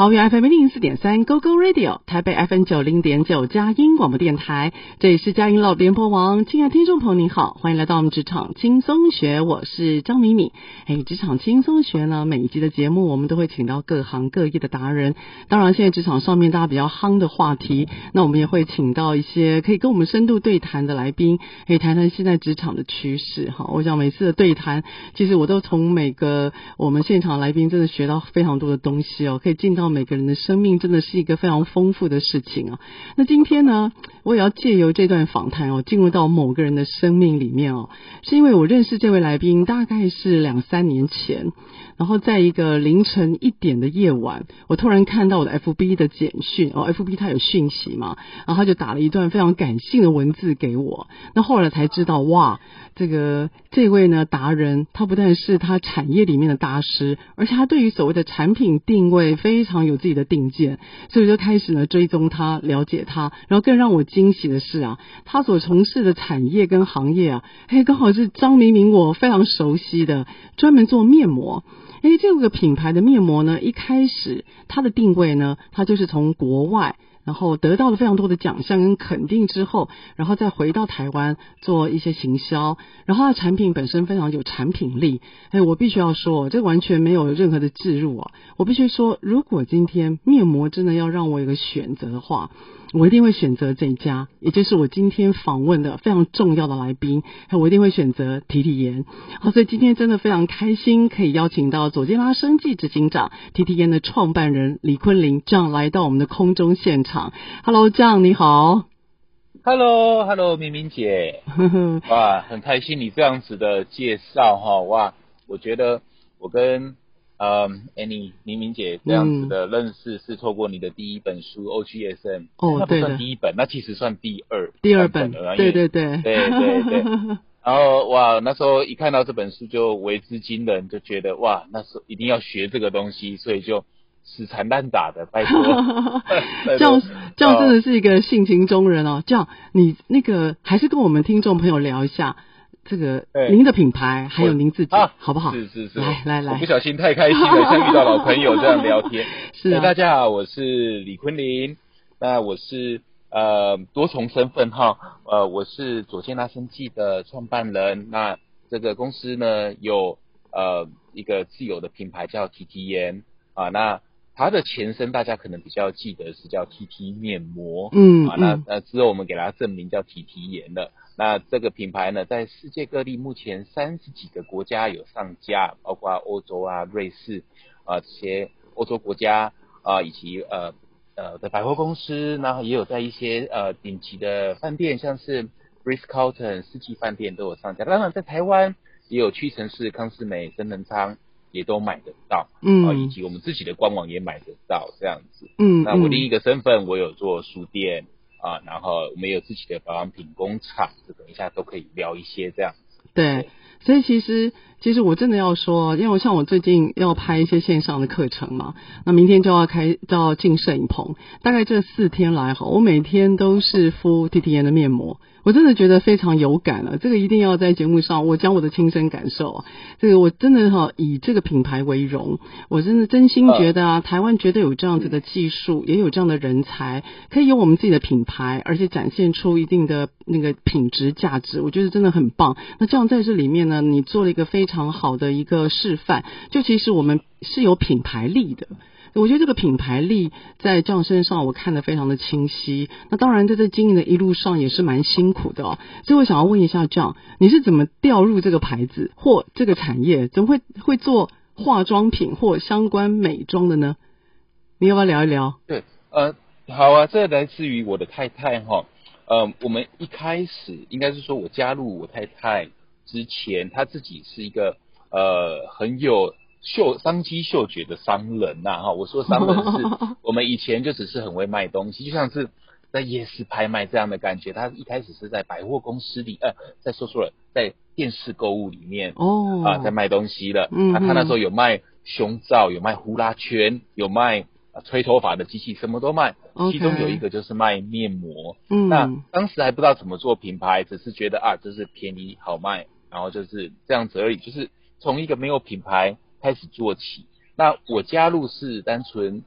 桃园 FM 零四点三 Go Go Radio，台北 FM 九零点九佳音广播电台，这里是佳音老联播网。亲爱的听众朋友，您好，欢迎来到我们职场轻松学，我是张敏敏。哎，职场轻松学呢，每一集的节目我们都会请到各行各业的达人。当然，现在职场上面大家比较夯的话题，那我们也会请到一些可以跟我们深度对谈的来宾，可以谈谈现在职场的趋势。哈，我想每次的对谈，其实我都从每个我们现场来宾真的学到非常多的东西哦，可以进到每个人的生命，真的是一个非常丰富的事情啊。那今天呢，我也要借由这段访谈哦，进入到某个人的生命里面哦，是因为我认识这位来宾大概是两三年前，然后在一个凌晨一点的夜晚，我突然看到我的 FB 的简讯哦，FB 它有讯息嘛，然后他就打了一段非常感性的文字给我，那后来才知道哇，这个这位呢达人，他不但是他产业里面的大师，而且他对于所谓的产品定位非常有自己的定见，所以就开始呢追踪他，了解他，然后更让我惊喜的是啊，他所从事的产业跟行业啊，嘿，刚好是张明明我非常熟悉的，专门做面膜。诶，这个品牌的面膜呢，一开始它的定位呢，它就是从国外。然后得到了非常多的奖项跟肯定之后，然后再回到台湾做一些行销，然后它的产品本身非常有产品力。哎，我必须要说，这完全没有任何的置入啊！我必须说，如果今天面膜真的要让我有个选择的话，我一定会选择这一家，也就是我今天访问的非常重要的来宾。我一定会选择提提盐。好，所以今天真的非常开心，可以邀请到左健拉生计执行长提提盐的创办人李坤林这样来到我们的空中现场。Hello，这样你好。Hello，Hello，明明姐。哇，很开心你这样子的介绍哈。哇，我觉得我跟。嗯，Annie 明明姐这样子的认识是透过你的第一本书 OGSM，哦，那不算第一本，那其实算第二，第二本，对对对，对对对。然后哇，那时候一看到这本书就为之惊人，就觉得哇，那时候一定要学这个东西，所以就死缠烂打的，拜托。这样这样真的是一个性情中人哦。这样你那个还是跟我们听众朋友聊一下。这个您的品牌还有您自己，好不好？是是是，来来来，我不小心太开心了，像遇到老朋友这样聊天。是大家好，我是李坤林，那我是呃多重身份哈，呃我是左健拉生技的创办人，那这个公司呢有呃一个自有的品牌叫 T T 颜啊，那它的前身大家可能比较记得是叫 T T 面膜，嗯啊那那之后我们给它证明叫 T T 颜的。那这个品牌呢，在世界各地目前三十几个国家有上架，包括欧洲啊、瑞士啊这些欧洲国家啊，以及呃呃的百货公司，然后也有在一些呃顶级的饭店，像是 b r i s Carlton 四季饭店都有上架。当然，在台湾也有屈臣氏、康士美、真能仓也都买得到，嗯，以及我们自己的官网也买得到这样子。嗯，那我另一个身份，我有做书店。啊，然后我们有自己的保养品工厂，这等一下都可以聊一些这样。对，所以其实其实我真的要说，因为我像我最近要拍一些线上的课程嘛，那明天就要开就要进摄影棚，大概这四天来哈，我每天都是敷 T T N 的面膜。我真的觉得非常有感了，这个一定要在节目上我讲我的亲身感受。这个我真的哈以这个品牌为荣，我真的真心觉得啊，台湾绝对有这样子的技术，也有这样的人才，可以有我们自己的品牌，而且展现出一定的那个品质价值，我觉得真的很棒。那这样在这里面呢，你做了一个非常好的一个示范，就其实我们是有品牌力的。我觉得这个品牌力在这样身上，我看得非常的清晰。那当然，在这经营的一路上也是蛮辛苦的哦。所以我想要问一下，这样你是怎么掉入这个牌子或这个产业？怎么会会做化妆品或相关美妆的呢？你要不要聊一聊？对，呃，好啊，这来自于我的太太哈。呃，我们一开始应该是说我加入我太太之前，她自己是一个呃很有。嗅商机嗅觉的商人呐，哈，我说商人是 我们以前就只是很会卖东西，就像是在夜市拍卖这样的感觉。他一开始是在百货公司里，呃，再说错了，在电视购物里面哦，啊，在卖东西了。嗯，他那时候有卖胸罩，有卖呼啦圈，有卖吹头发的机器，什么都卖。其中有一个就是卖面膜。嗯，那当时还不知道怎么做品牌，只是觉得啊，就是便宜好卖，然后就是这样子而已。就是从一个没有品牌。开始做起，那我加入是单纯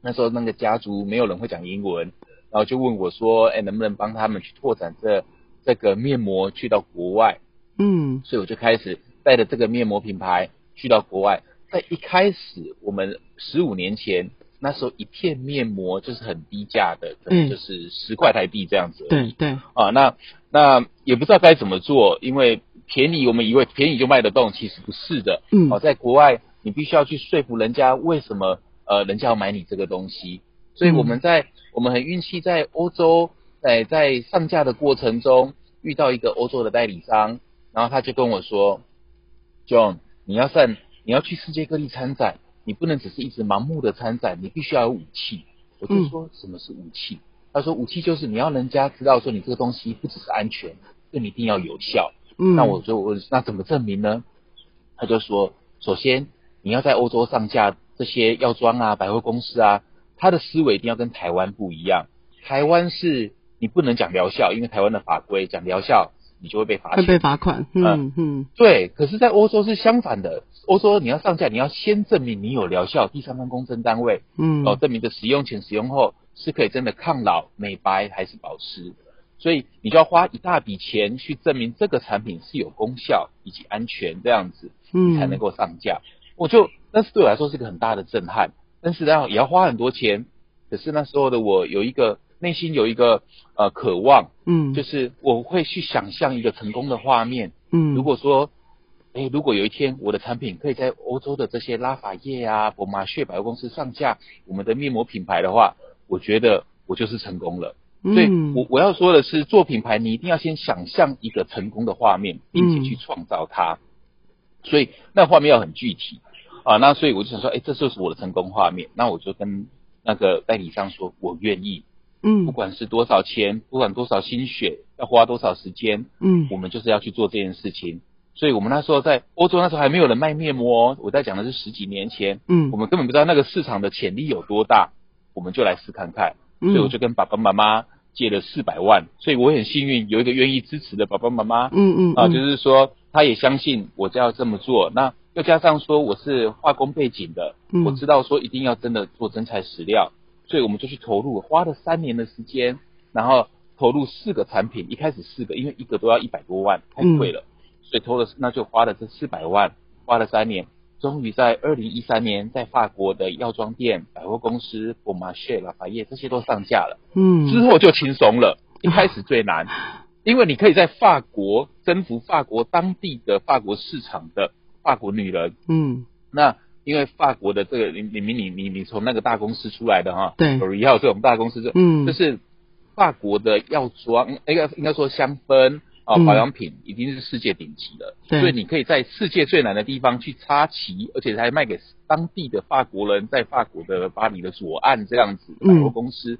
那时候那个家族没有人会讲英文，然后就问我说：“哎，能不能帮他们去拓展这这个面膜去到国外？”嗯，所以我就开始带着这个面膜品牌去到国外。在一开始，我们十五年前那时候一片面膜就是很低价的，可能就是十块台币这样子。对对。啊，那那也不知道该怎么做，因为便宜我们以为便宜就卖得动，其实不是的。嗯。哦，在国外你必须要去说服人家为什么。呃，人家要买你这个东西，所以我们在我们很运气，在欧洲，在在上架的过程中遇到一个欧洲的代理商，然后他就跟我说，John，你要上你要去世界各地参展，你不能只是一直盲目的参展，你必须要有武器。我就说什么是武器？他说武器就是你要人家知道说你这个东西不只是安全，对你一定要有效。嗯，那我就问那怎么证明呢？他就说，首先你要在欧洲上架。这些药妆啊，百货公司啊，他的思维一定要跟台湾不一样。台湾是你不能讲疗效，因为台湾的法规讲疗效，你就会被罚会被罚款。嗯嗯，对。可是，在欧洲是相反的，欧洲你要上架，你要先证明你有疗效，第三方公证单位，嗯，哦，证明的使用前、使用后是可以真的抗老、美白还是保湿，所以你就要花一大笔钱去证明这个产品是有功效以及安全这样子，嗯，才能够上架。我就。但是对我来说是一个很大的震撼，但是呢也要花很多钱。可是那时候的我有一个内心有一个呃渴望，嗯，就是我会去想象一个成功的画面，嗯，如果说，哎，如果有一天我的产品可以在欧洲的这些拉法叶啊、博马血百货公司上架，我们的面膜品牌的话，我觉得我就是成功了。所以我我要说的是，做品牌你一定要先想象一个成功的画面，并且去创造它。所以那画面要很具体。啊，那所以我就想说，哎，这就是我的成功画面。那我就跟那个代理商说，我愿意，嗯，不管是多少钱，不管多少心血，要花多少时间，嗯，我们就是要去做这件事情。所以我们那时候在欧洲，那时候还没有人卖面膜，我在讲的是十几年前，嗯，我们根本不知道那个市场的潜力有多大，我们就来试看看。所以我就跟爸爸妈妈借了四百万，所以我很幸运有一个愿意支持的爸爸妈妈，嗯嗯，啊，就是说他也相信我就要这么做。那又加上说我是化工背景的，我知道说一定要真的做真材实料，所以我们就去投入，花了三年的时间，然后投入四个产品，一开始四个，因为一个都要一百多万，太贵了，所以投了那就花了这四百万，花了三年，终于在二零一三年在法国的药妆店、百货公司、博马雪、拉法叶这些都上架了，嗯，之后就轻松了，一开始最难，因为你可以在法国征服法国当地的法国市场的。法国女人，嗯，那因为法国的这个，你你你你你从那个大公司出来的哈，对，有一号这种大公司，就嗯，就是法国的药妆，应该应该说香氛啊保养品，已经是世界顶级了，所以你可以在世界最难的地方去插旗，而且还卖给当地的法国人，在法国的巴黎的左岸这样子百货公司，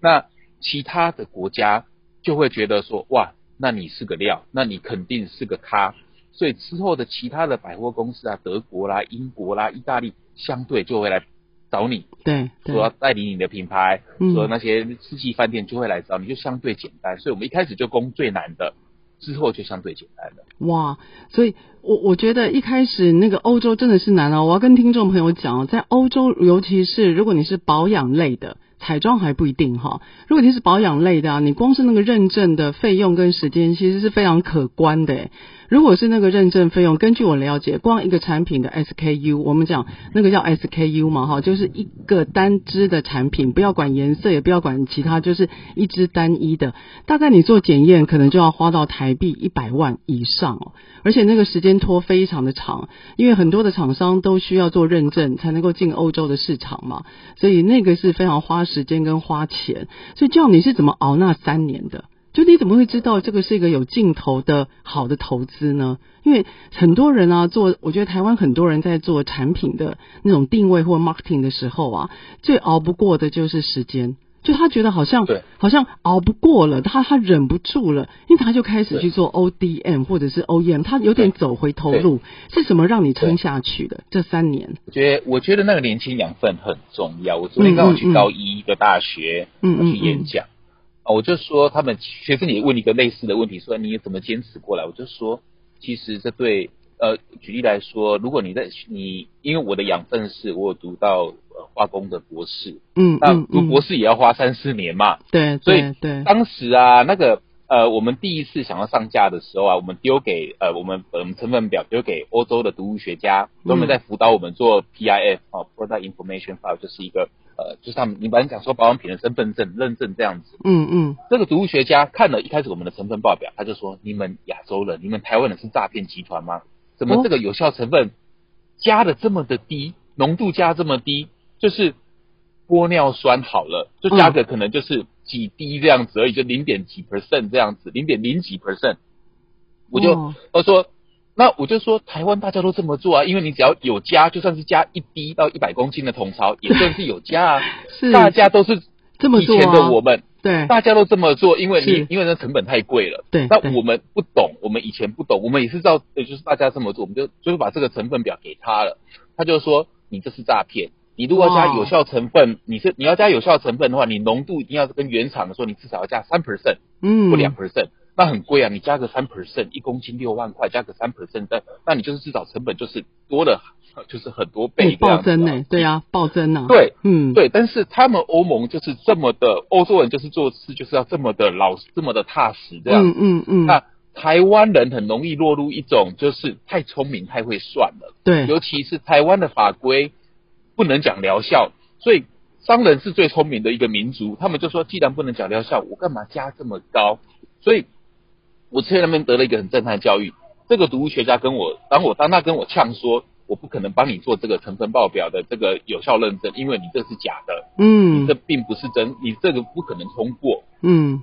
那其他的国家就会觉得说，哇，那你是个料，那你肯定是个咖。所以之后的其他的百货公司啊，德国啦、英国啦、意大利，相对就会来找你，对，说要代理你的品牌，说那些四季饭店就会来找你，就相对简单。所以我们一开始就攻最难的，之后就相对简单了。哇，所以我我觉得一开始那个欧洲真的是难哦！我要跟听众朋友讲哦，在欧洲，尤其是如果你是保养类的。彩妆还不一定哈，如果你是保养类的啊，你光是那个认证的费用跟时间其实是非常可观的。如果是那个认证费用，根据我了解，光一个产品的 SKU，我们讲那个叫 SKU 嘛哈，就是一个单支的产品，不要管颜色，也不要管其他，就是一支单一的，大概你做检验可能就要花到台币一百万以上哦，而且那个时间拖非常的长，因为很多的厂商都需要做认证才能够进欧洲的市场嘛，所以那个是非常花。时间跟花钱，所以叫你是怎么熬那三年的？就你怎么会知道这个是一个有尽头的好的投资呢？因为很多人啊，做我觉得台湾很多人在做产品的那种定位或 marketing 的时候啊，最熬不过的就是时间。就他觉得好像好像熬不过了，他他忍不住了，因为他就开始去做 ODM 或者是 OEM，他有点走回头路。是什么让你撑下去的？这三年？我觉得我觉得那个年轻养分很重要。我昨天刚好去高一的大学嗯去演讲啊，我就说他们学生也问一个类似的问题，说你怎么坚持过来？我就说，其实这对呃，举例来说，如果你在你，因为我的养分是我有读到呃化工的博士，嗯那读博士也要花三四年嘛，对所以对对，当时啊，那个呃，我们第一次想要上架的时候啊，我们丢给呃我们我们成分表丢给欧洲的毒物学家，专门在辅导我们做 PIF 哦，Product Information File，就是一个呃，就是他们你本来讲说保养品的身份证认证这样子。嗯嗯，这个毒物学家看了一开始我们的成分报表，他就说：你们亚洲人，你们台湾人是诈骗集团吗？怎么哦这个有效成分加的这么的低，浓度加这么低？就是玻尿酸好了，就价格可能就是几滴这样子而已，就零点几 percent 这样子，零点零几 percent。我就哦他说，那我就说台湾大家都这么做啊，因为你只要有加，就算是加一滴到一百公斤的桶槽，也算是有加啊。是大家都是这么做以前的啊我们，对大家都这么做，因为你因为那成本太贵了。对对那我们不懂，我们以前不懂，我们也是照，呃就是大家这么做，我们就就是把这个成分表给他了，他就说你这是诈骗。你如果要加有效成分，你是你要加有效成分的话，你浓度一定要跟原厂的说，你至少要加三 percent 嗯。或两 percent，、那很贵啊，你加个三 percent，一公斤六万块，加个三 percent，那那你就是至少成本就是多了，就是很多倍暴增呢，对啊，暴增啊，对，嗯，对，但是他们欧盟就是这么的，欧洲人就是做事就是要这么的老实，这么的踏实这样。嗯嗯嗯，那台湾人很容易落入一种就是太聪明、太会算了，对，尤其是台湾的法规不能讲疗效，所以商人是最聪明的一个民族，他们就说既然不能讲疗效，我干嘛加这么高？所以我在那边得了一个很震撼的教育。这个毒物学家跟我，当我当他跟我呛说，我不可能帮你做这个成分报表的这个有效认证，因为你这是假的，嗯。你这并不是真，你这个不可能通过，嗯。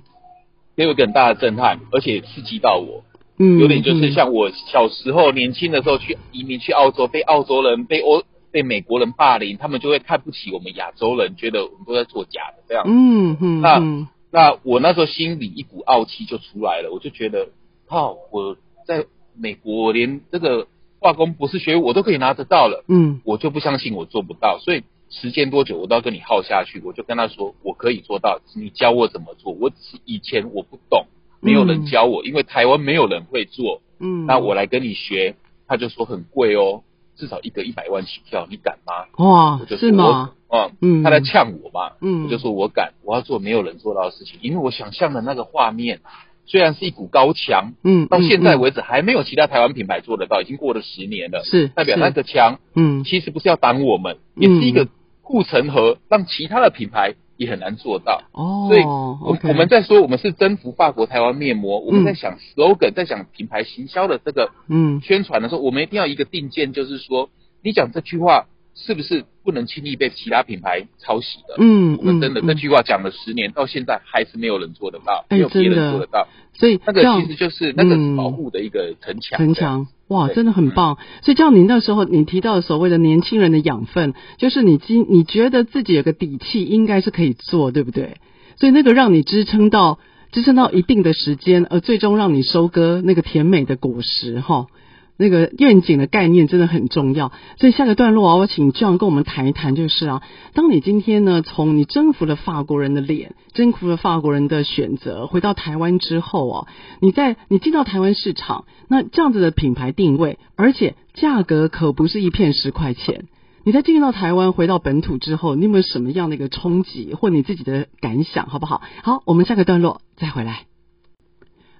给我一个很大的震撼，而且刺激到我，嗯，有点就是嗯。像我小时候年轻的时候去移民去澳洲，被澳洲人被欧被美国人霸凌，他们就会看不起我们亚洲人，觉得我们都在做假的这样。嗯嗯那嗯那我那时候心里一股傲气就出来了，我就觉得，靠，我在美国我连这个化工博士学位我都可以拿得到了，嗯我就不相信我做不到，所以时间多久我都要跟你耗下去。我就跟他说，我可以做到，你教我怎么做。我只是以前我不懂，没有人教我，因为台湾没有人会做，嗯，那我来跟你学，他就说很贵哦，至少一个一百万起跳，你敢吗？哇我就说是吗？啊？嗯，嗯，他在呛我嘛，嗯我就说我敢，我要做没有人做到的事情，因为我想象的那个画面，虽然是一股高墙，嗯到现在嗯为止还没有其他台湾品牌做得到，已经过了十年了，是是代表那个墙嗯其实不是要挡我们，也是一个护城河，让其他的品牌也很难做到。哦，所以我我们在说我们是征服法国台湾面膜，我们在想 slogan，在想品牌行销的这个嗯宣传的时候，我们一定要一个定见，就是说你讲这句话是不是不能轻易被其他品牌抄袭的？嗯我们真的嗯这句话讲了十年，到现在还是没有人做得到，哎没有别人做得到。所以那个其实就是那个嗯保护的一个城墙。城墙，哇，真的很棒。所以这样，你那时候你提到所谓的年轻人的养分，就是你今你觉得自己有个底气，应该是可以做，对不对？所以那个让你支撑到支撑到一定的时间，而最终让你收割那个甜美的果实，哈。那个愿景的概念真的很重要，所以下个段落啊，我请 John 跟我们谈一谈，就是啊，当你今天呢，从你征服了法国人的脸，征服了法国人的选择，回到台湾之后啊，你在你进到台湾市场，那这样子的品牌定位，而且价格可不是一片十块钱。你在进入到台湾，回到本土之后，你有没有什么样的一个冲击或你自己的感想，好不好？好，我们下个段落再回来。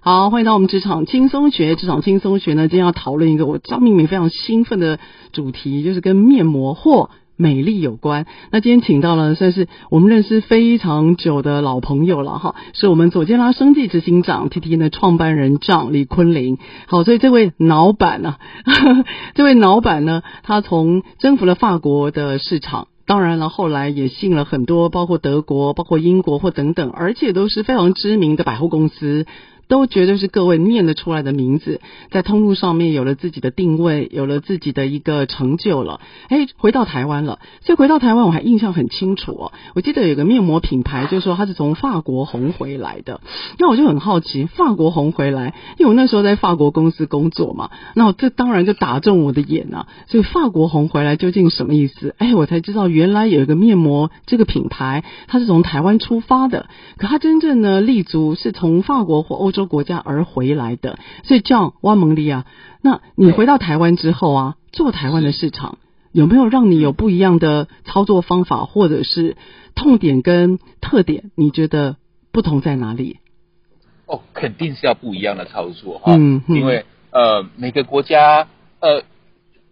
好，欢迎到我们职场轻松学。职场轻松学呢，今天要讨论一个我张明明非常兴奋的主题，就是跟面膜或美丽有关。那今天请到了算是我们认识非常久的老朋友了哈，是我们左健拉生技执行长 T T 的创办人张李坤林。好，所以这位老板呢、啊，这位老板呢，他从征服了法国的市场。当然了，后来也进了很多，包括德国、包括英国或等等，而且都是非常知名的百货公司。都绝对是各位念得出来的名字，在通路上面有了自己的定位，有了自己的一个成就了。哎，回到台湾了，所以回到台湾我还印象很清楚哦。我记得有个面膜品牌，就是说它是从法国红回来的。那我就很好奇，法国红回来，因为我那时候在法国公司工作嘛，那我这当然就打中我的眼啊。所以法国红回来究竟什么意思？哎，我才知道原来有一个面膜这个品牌，它是从台湾出发的，可它真正呢立足是从法国或欧洲。洲国家而回来的。所以这样，汪蒙利啊，那你回到台湾之后啊，做台湾的市场，有没有让你有不一样的操作方法，或者是痛点跟特点？你觉得不同在哪里？哦，肯定是要不一样的操作哈，嗯嗯因为呃每个国家呃。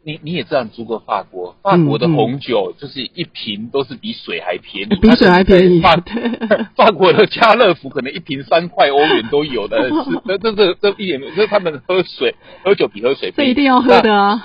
你你也知道，你住过法国，法国的红酒就是一瓶都是比水还便宜，比水还便宜法对 法国的家乐福可能一瓶三块欧元都有的，是这这这这一点，这他们喝水喝酒比喝水便宜，这一定要喝的啊！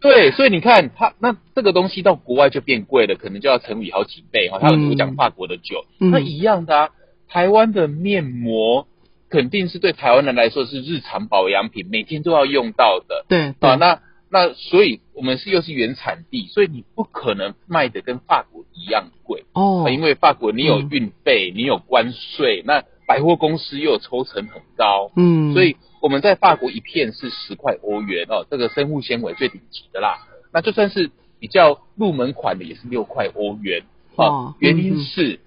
对，所以你看，他那这个东西到国外就变贵了，可能就要乘以好几倍哈。他嗯有讲法国的酒，嗯那一样的啊。台湾的面膜肯定是对台湾人来说是日常保养品，每天都要用到的对啊。那那所以我们是又是原产地，所以你不可能卖的跟法国一样贵。哦。啊，因为法国你有嗯运费，你有关税，那百货公司又有抽成很高，嗯，所以我们在法国一片是十块欧元哦，这个生物纤维最顶级的啦。那就算是比较入门款的，也是六块欧元。哇哦。原嗯因是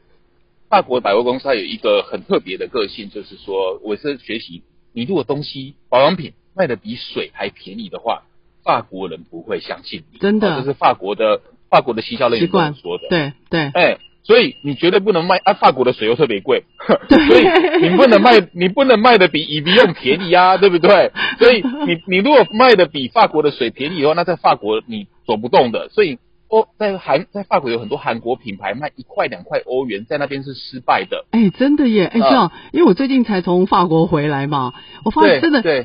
法国百货公司它有一个很特别的个性，就是说我是学习，你如果东西保养品卖的比水还便宜的话，法国人不会相信你。真的哦这是法国的法国的行销人员跟习惯我说的。对对哎，所以你绝对不能卖啊！法国的水又特别贵，所以你不能卖，你不能卖的比以比用便宜啊，对不对？所以你你如果卖的比法国的水便宜以后，那在法国你走不动的。所以哦，在韩在法国有很多韩国品牌卖一块两块欧元，在那边是失败的。哎，真的耶！哎，啊这样，因为我最近才从法国回来嘛，我发现真的对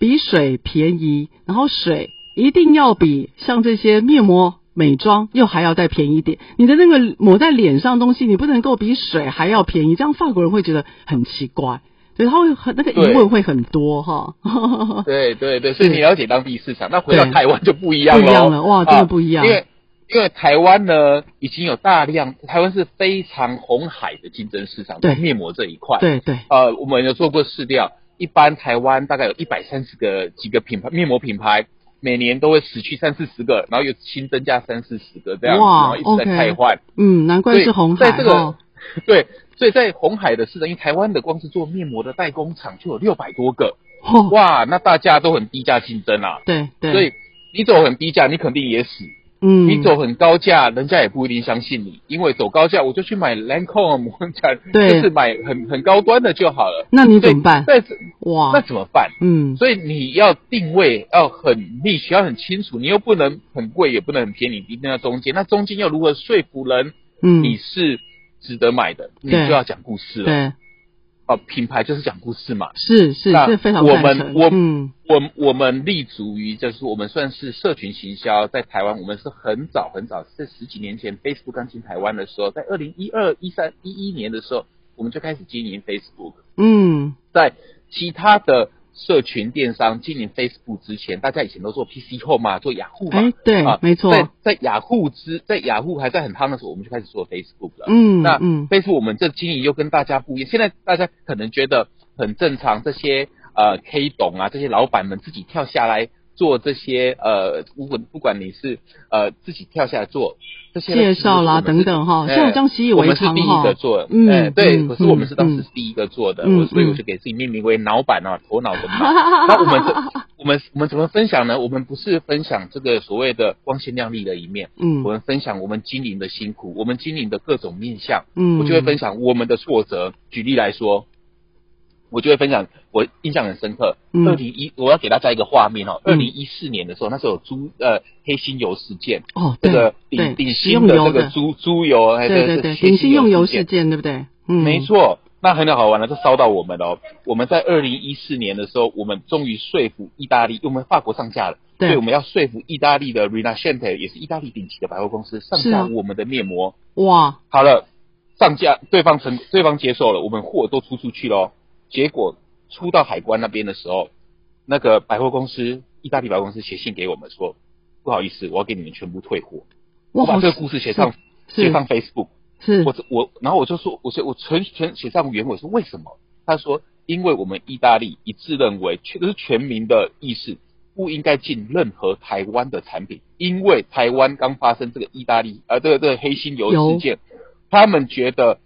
比水便宜，然后水一定要比像这些面膜、美妆又还要再便宜一点。你的那个抹在脸上的东西，你不能够比水还要便宜，这样法国人会觉得很奇怪，所以他会很那个疑对问会很多哈。对对对，所以你了解当地市场，那回到台湾就不一样了不一。样了哇真的啊不一样因为因为台湾呢，已经有大量，台湾是非常红海的竞争市场，对面膜这一块。对对，呃，我们有做过试调，一般台湾大概有一百三十个几个品牌面膜品牌，每年都会死去三四十个，然后又新增加三四十个这样然后一直在汰换。嗯，难怪是红海在这个哦。对，所以在红海的市场，因为台湾的光是做面膜的代工厂就有六百多个，哦，哇，那大家都很低价竞争啊，对对，所以你走很低价，你肯定也死。嗯，你走很高价，人家也不一定相信你，因为走高价我就去买 Lancome，我讲就是买很很高端的就好了。那你怎么办？对，在那，怎么办？嗯，所以你要定位要很 niche，要很清楚，你又不能很贵，也不能很便宜，一定要中间。那中间要如何说服人嗯，你是值得买的？你就要讲故事了。对，哦，品牌就是讲故事嘛。是是，那这非常我们我嗯我我们立足于就是我们算是社群行销，在台湾我们是很早很早，在十几年前 Facebook 刚进台湾的时候，在二零一二、一三、一一年的时候，我们就开始经营 Facebook。嗯，在其他的社群电商经营 Facebook 之前，大家以前都做 PC Home 嘛，做雅虎嘛，哎，对啊，，没错，在在雅虎之在雅虎还在很夯的时候，我们就开始做 Facebook 了。那嗯。那 Facebook 我们这经营又跟大家不一样，现在大家可能觉得很正常，这些呃 K 懂啊，这些老板们自己跳下来做这些呃，不管不管你是呃自己跳下来做这些介绍啦等等哈，哎像我这样习以我为常们是第一个，做的，嗯哎对，嗯可是我们是当嗯时是第一个做的，所以我嗯就给自己命名为脑板啊，头脑的脑。那我们这我们我们怎么分享呢？我们不是分享这个所谓的光鲜亮丽的一面，嗯我们分享我们经营的辛苦，我们经营的各种面向，嗯，我就会分享我们的挫折。举例来说，我就会分享我印象很深刻。嗯二零一，我要给大家一个画面哦。嗯二零一四年的时候，那时候有猪呃黑心油事件，哦，这个对顶顶新的这个猪猪油，哎对对对，这黑顶新用油事件。对不对？嗯，没，错，那很好玩了，这烧到我们了哦。我们在二零一四年的时候，我们终于说服意大利，因为我们法国上架了，所对以我们要说服意大利的 Rinascente，也是意大利顶级的百货公司，上架我们的面膜。哇，好了，上架，对方成，对方接受了，我们货都出出去喽。结果出到海关那边的时候，那个百货公司，意大利百货公司写信给我们说，不好意思，我要给你们全部退货。我把这个故事写上写上 Facebook。是我我，然后我就说，我说我全全写上原委说为什么？他说，因为我们意大利一致认为，全都是全民的意识，不应该进任何台湾的产品，因为台湾刚发生这个意大利呃这个这个黑心油事件，他们觉得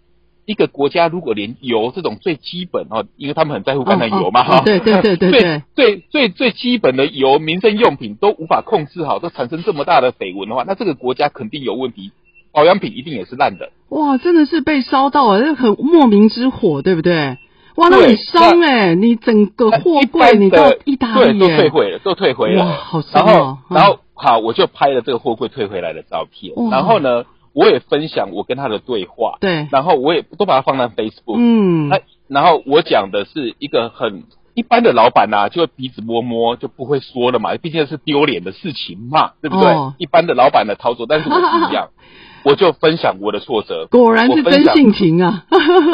一个国家如果连油这种最基本哦，因为他们很在乎橄榄油嘛，哦哦哈、对对对对对最最最最基本的油民生用品都无法控制好，都产生这么大的绯闻的话，那这个国家肯定有问题，保养品一定也是烂的。哇，真的是被烧到了，这很莫名之火，对不对？哇，那对很伤哎、你整个货一柜你到意大利对都退回了，都退回了。哇好然后伤哦嗯然后好，我就拍了这个货柜退回来的照片，然后呢，我也分享我跟他的对话，对，然后我也都把它放在 Facebook，嗯。那然后我讲的是一个很一般的老板呐、就会鼻子摸摸，就不会说了嘛，毕竟是丢脸的事情嘛，对不对？哦。一般的老板的操作，但是我不一样，我就分享我的挫折。果然是真性情啊，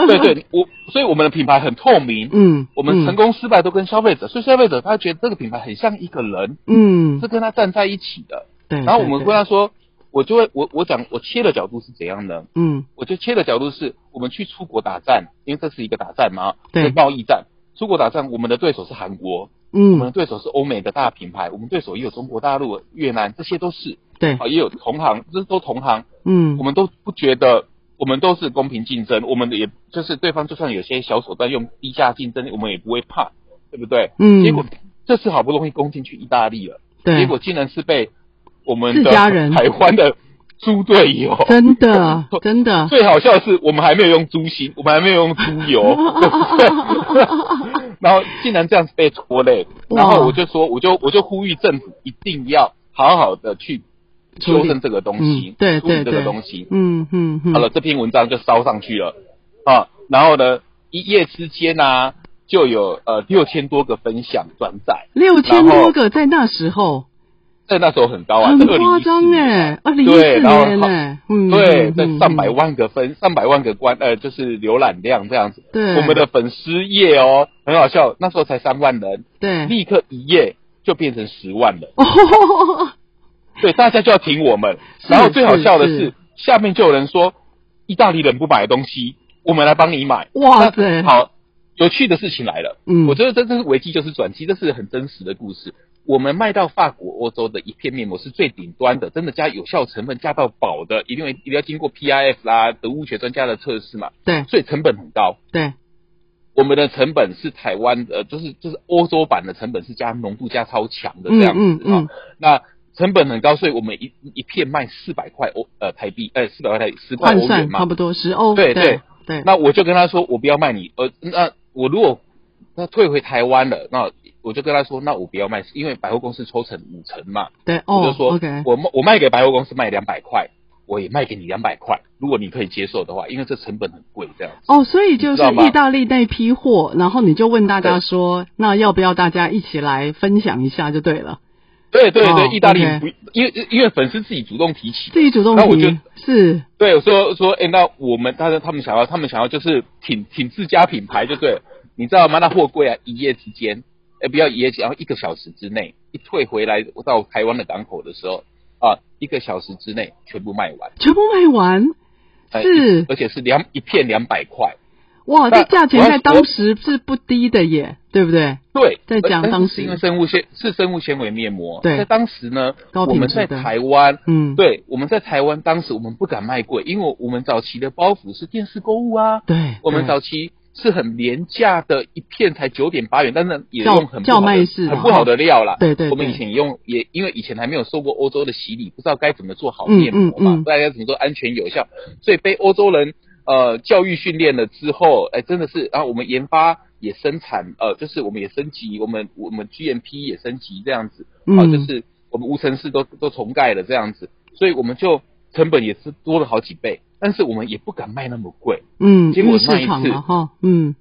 对对，我所以我们的品牌很透明，嗯，我们成功失败都跟消费者，所以消费者他觉得这个品牌很像一个人，嗯，是跟他站在一起的。对，然后我们跟他说，我就会我我讲我切的角度是怎样呢？嗯。我就切的角度是我们去出国打战，因为这是一个打战嘛，对。是贸易战。出国打仗，我们的对手是韩国，嗯。我们的嗯，对手是欧美的大品牌，我们对手也有中国大陆、越南，这些都是对，啊，也有同行，这都同行，嗯。我们都不觉得我们都是公平竞争，我们也就是对方就算有些小手段用低价竞争，我们也不会怕，对不对？嗯。结果这次好不容易攻进去意大利了，对，结果竟然是被我们自的家人。台湾的猪队友。真的 真的，最好笑的是，我们还没有用猪心，我们还没有用猪油，然后竟然这样子被拖累，然后我就说，我就我就呼吁政府一定要好好的去修正这个东西嗯，对处理这个对对。东西。嗯嗯嗯，好了，这篇文章就烧上去了。啊，然后呢，一夜之间呢、就有呃六千多个分享转载，六千多个在那时候，在那时候很高啊，很是夸张哎，哎，二零一四年哎，嗯，对，嗯在上百，嗯万个分，上百万个关呃，就是浏览量这样子。对我们的粉丝页哦，很好笑，那时候才三万人，对，立刻一夜就变成十万人。哦，对，大家就要挺我们。然后最好笑的是是，下面就有人说，意大利人不买的东西，我们来帮你买。哇塞那好，有趣的事情来了。嗯我觉得这这是危机就是转机，这是很真实的故事。我们卖到法国、欧洲的一片面膜是最顶端的，真的加有效成分加到饱的，一定会一定要经过 PIF 啦、德物学专家的测试嘛，对。所以成本很高。对，我们的成本是台湾的，就是就是欧洲版的成本是加浓度加超强的这样子嗯嗯。嗯啊、那成本很高，所以我们一一片卖四百块欧呃台币，呃四百块台十块欧元嘛。差。不多十欧，对对对。对，那我就跟他说，我不要卖你，呃，那我如果那退回台湾了，那我就跟他说，那我不要卖，因为百货公司抽成五成嘛，对哦我就说我卖我卖给百货公司卖两百块，我也卖给你两百块，如果你可以接受的话，因为这成本很贵，这样子。哦，所以就是意大利那批货，然后你就问大家说，那要不要大家一起来分享一下就对了，对对对，哦意大利不，因为因为粉丝自己主动提起，自己主动那我就提，是，对，我说说，哎、那我们他他们想要，他们想要就是挺挺自家品牌就对了，你知道吗？那货柜啊，一夜之间，哎、不要一夜，然后一个小时之内一退回来到台湾的港口的时候啊，一个小时之内全部卖完，全部卖完，哎是而且是两一片两百块，哇，那这价钱在当时是不低的耶，对不对？对，在讲当时因为生物纤是生物纤维面膜，对在当时呢，我们在台湾。嗯，对，我们在台湾当时我们不敢卖贵，因为我们早期的包袱是电视购物啊，对，我们早期是很廉价的，一片才九点八元，但是也用很很不好的料啦。对对对我们以前也用也因为以前还没有受过欧洲的洗礼，不知道该怎么做好嗯面膜嘛，嗯嗯。不知道该怎么做安全有效，所以被欧洲人呃教育训练了之后，哎，真的是，然后我们研发也生产，呃，就是我们也升级，我们我们 GMP 也升级这样子，啊、嗯就是我们无尘室都都重盖了这样子，所以我们就成本也是多了好几倍，但是我们也不敢卖那么贵。嗯，结果那一次哈，嗯，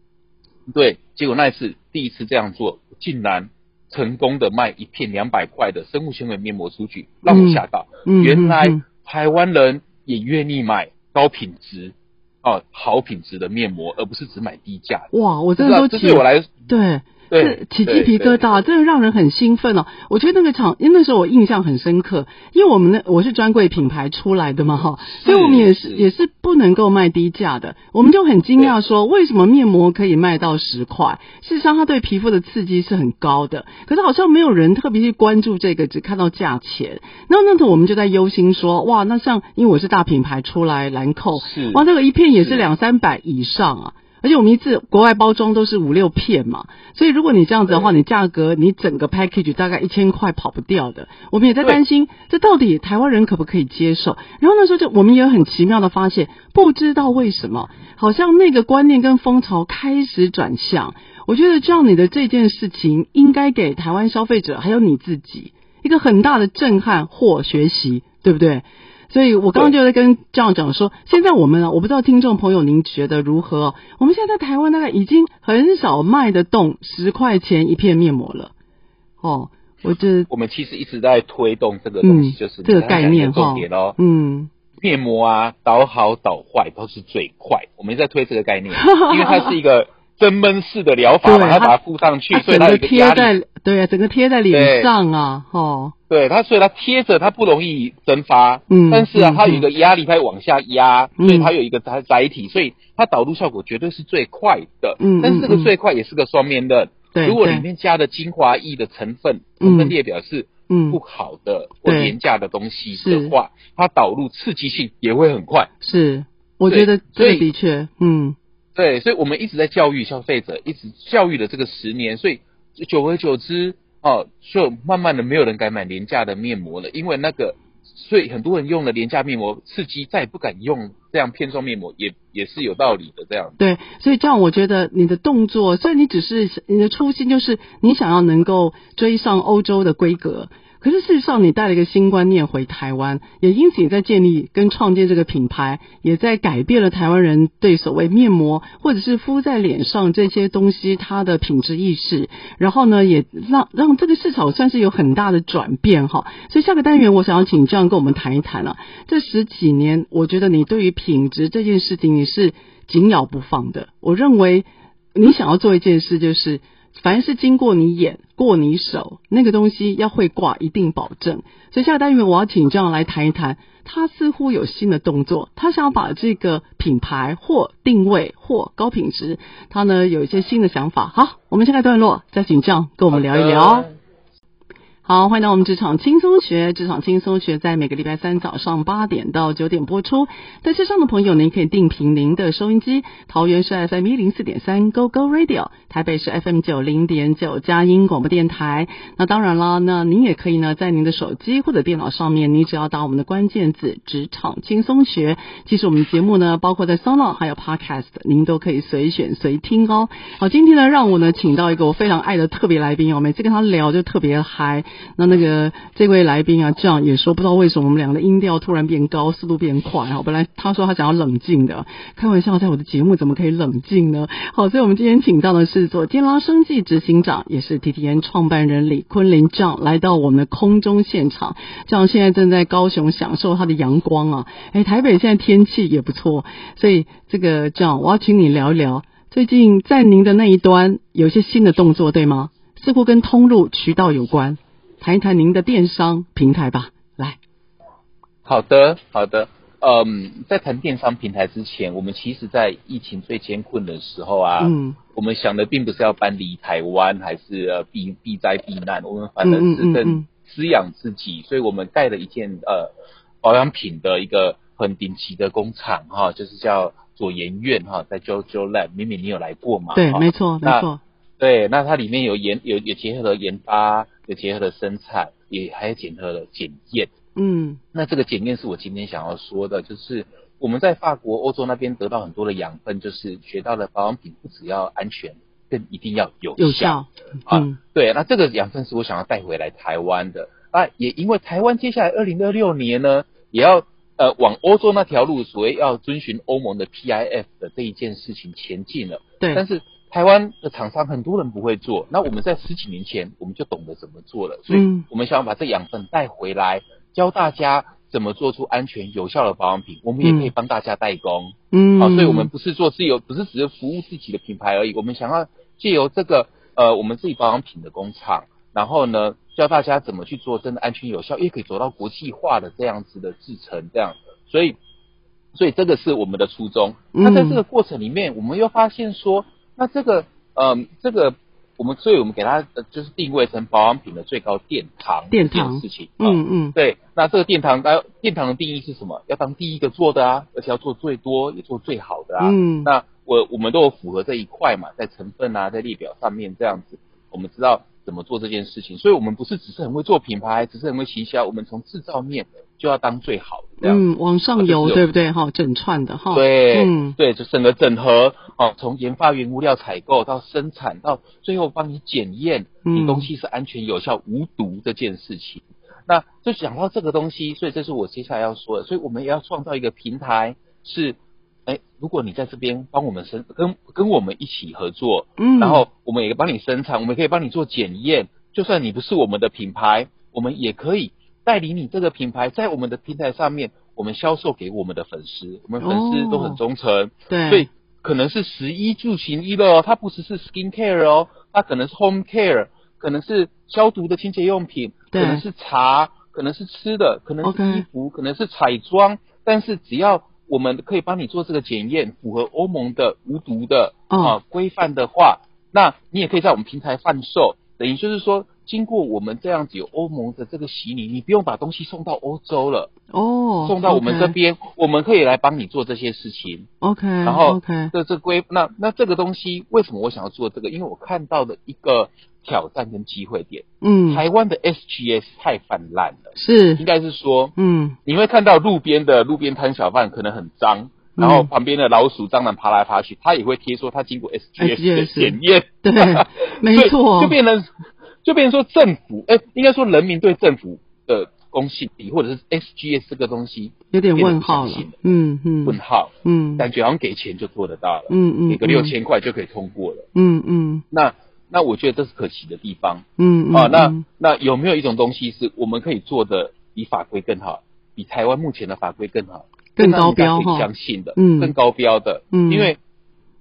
对，结果那一次第一次这样做，竟然成功的卖一片两百块的生物纤维面膜出去，让我吓到。嗯原来台湾人也愿意买高品质哦、好品质的面膜，而不是只买低价的。哇，我真的都起这对我来，对，对，起鸡皮疙瘩，真的让人很兴奋哦。我觉得那个场，因为那时候我印象很深刻，因为我们那我是专柜品牌出来的嘛哈，所以我们也是也是不能够卖低价的。我们就很惊讶说，为什么面膜可以卖到十块？事实上，它对皮肤的刺激是很高的，可是好像没有人特别去关注这个，只看到价钱。那那时候我们就在忧心说，哇，那像因为我是大品牌出来，兰蔻，哇，那个一片也是两三百以上啊。而且我们一次国外包装都是五六片嘛，所以如果你这样子的话，你价格你整个 package 大概一千块跑不掉的。我们也在担心，这到底台湾人可不可以接受？然后那时候就我们也很奇妙的发现，不知道为什么，好像那个观念跟风潮开始转向。我觉得这样你的这件事情，应该给台湾消费者还有你自己一个很大的震撼或学习，对不对？所以我刚刚就在跟这样讲说，现在我们啊，我不知道听众朋友您觉得如何？我们现在在台湾大概已经很少卖得动十块钱一片面膜了。哦，我这我们其实一直在推动这个东西，就是这个概念重点哦。嗯，面膜啊，导好导坏都是最快，我们在推这个概念，因为它是一个。增闷式的疗法，把它把它敷上去，所以它贴在对啊，整个贴在脸上啊，哦，对它，所以它贴着它不容易蒸发，嗯，但是啊，它有一个压力，它往下压，所以它有一个载载体，所以它导入效果绝对是最快的，嗯，但是这个最快也是个双面刃，对，如果里面加的精华液的成分成分列表是嗯不好的或廉价的东西的话，它导入刺激性也会很快，是，我觉得这的确，嗯。对，所以我们一直在教育消费者，一直教育了这个十年，所以久而久之，哦，就慢慢的没有人敢买廉价的面膜了，因为那个，所以很多人用了廉价面膜刺激，再也不敢用这样片状面膜，也也是有道理的这样。对，所以这样我觉得你的动作，虽然你只是你的初心就是你想要能够追上欧洲的规格。可是事实上，你带了一个新观念回台湾，也因此也在建立跟创建这个品牌，也在改变了台湾人对所谓面膜或者是敷在脸上这些东西它的品质意识。然后呢，也让让这个市场算是有很大的转变哈。所以下个单元，我想要请这样跟我们谈一谈了。这十几年，我觉得你对于品质这件事情你是紧咬不放的。我认为你想要做一件事就是。凡是经过你眼、过你手，那个东西要会挂，一定保证。所以下个单元我要请这样来谈一谈，他似乎有新的动作，他想把这个品牌或定位或高品质，他呢有一些新的想法。好，我们下个段落再请这样跟我们聊一聊。好，欢迎到我们职场轻松学。职场轻松学在每个礼拜三早上八点到九点播出。在线上的朋友，您可以定频您的收音机。桃园是 FM 一零四点三 Go Go Radio，台北是 FM 九零点九佳音广播电台。那当然啦，那您也可以呢，在您的手机或者电脑上面，你只要打我们的关键字“职场轻松学”。其实我们节目呢，包括在 s o n o 还有 Podcast，您都可以随选随听哦。好，今天呢，让我呢请到一个我非常爱的特别来宾哦，每次跟他聊就特别嗨。那那个这位来宾啊，这样也说不知道为什么我们两个的音调突然变高，速度变快啊！本来他说他想要冷静的，开玩笑，在我的节目怎么可以冷静呢？好，所以我们今天请到的是做健拉生计执行长，也是 T T N 创办人李坤林，这样来到我们的空中现场。这样现在正在高雄享受他的阳光啊！哎，台北现在天气也不错，所以这个这样我要请你聊一聊，最近在您的那一端有一些新的动作，对吗？似乎跟通路渠道有关。谈一谈您的电商平台吧，来。好的，好的。嗯，在谈电商平台之前，我们其实，在疫情最艰困的时候啊，嗯，我们想的并不是要搬离台湾，还是呃避避灾避难，我们反而是更滋养自己，所以我们盖了一件呃保养品的一个很顶级的工厂哈，就是叫左研院哈，在 JoJo Lab，明明你有来过嘛？对，没错，没错。对，那它里面有研有有结合了研发，有结合了生产，也还有结合了检验。嗯，那这个检验是我今天想要说的，就是我们在法国、欧洲那边得到很多的养分，就是学到的保养品不只要安全，更一定要有效。啊，对，那这个养分是我想要带回来台湾的。啊，也因为台湾接下来二零二六年呢，也要呃往欧洲那条路，所谓要遵循欧盟的 PIF 的这一件事情前进了。对，但是。台湾的厂商很多人不会做，那我们在十几年前我们就懂得怎么做了，所以我们想要把这养分带回来，教大家怎么做出安全有效的保养品，我们也可以帮大家代工，嗯，好，所以我们不是做自由，不是只是服务自己的品牌而已，我们想要借由这个。呃我们自己保养品的工厂，然后呢教大家怎么去做真的安全有效，也可以走到国际化的这样子的制成，这样，所以所以这个是我们的初衷。那在这个过程里面，我们又发现说，那这个嗯这个。我们所以，我们给它就是定位成保养品的最高殿堂殿堂事情。嗯嗯，对。那这个殿堂，当殿堂的定义是什么？要当第一个做的啊，而且要做最多，也做最好的啊。嗯。那我我们都有符合这一块嘛，在成分啊，在列表上面这样子，我们知道怎么做这件事情。所以我们不是只是很会做品牌，只是很会行销，我们从制造面就要当最好的。嗯，往上游，对不对？哈，整串的哈。对。嗯。对，就整个整合。哦，从研发原物料采购到生产，到最后帮你检验，你东西是安全有效、无毒这件事情。那就讲到这个东西，所以这是我接下来要说的。所以我们也要创造一个平台，是，哎，如果你在这边帮我们生，跟跟我们一起合作，嗯，然后我们也帮你生产，我们可以帮你做检验。就算你不是我们的品牌，我们也可以代理你这个品牌在我们的平台上面，我们销售给我们的粉丝。我们粉丝都很忠诚，对，所以。可能是十一住行娱乐哦，它不只是 skin care 哦，它可能是 home care，可能是消毒的清洁用品，可能是茶，可能是吃的，可能是衣服，可能是彩妆。但是只要我们可以帮你做这个检验，符合欧盟的无毒的啊规范的话，那你也可以在我们平台贩售。等于就是说。经过我们这样子有欧盟的这个洗礼，你不用把东西送到欧洲了哦，送到我们这边，我们可以来帮你做这些事情。OK，然后 OK，这这规那那这个东西为什么我想要做这个？因为我看到的一个挑战跟机会点，嗯，台湾的 SGS 太泛滥了，是。应该是说，嗯，你会看到路边的路边摊小贩可能很脏，然后旁边的老鼠蟑螂爬来爬去，它也会贴说它经过 SGS 的检验，对，没错，就变成。就变成说政府，哎，应该说人民对政府的公信力，或者是 SGS 这个东西有点问号了，嗯嗯，问号，嗯，感觉好像给钱就做得到了，嗯嗯，给个六千块就可以通过了，嗯嗯，那那我觉得这是可惜的地方，嗯啊，那那有没有一种东西是我们可以做的比法规更好，比台湾目前的法规更好，更高标哈，相信的，嗯，更高标的，嗯，因为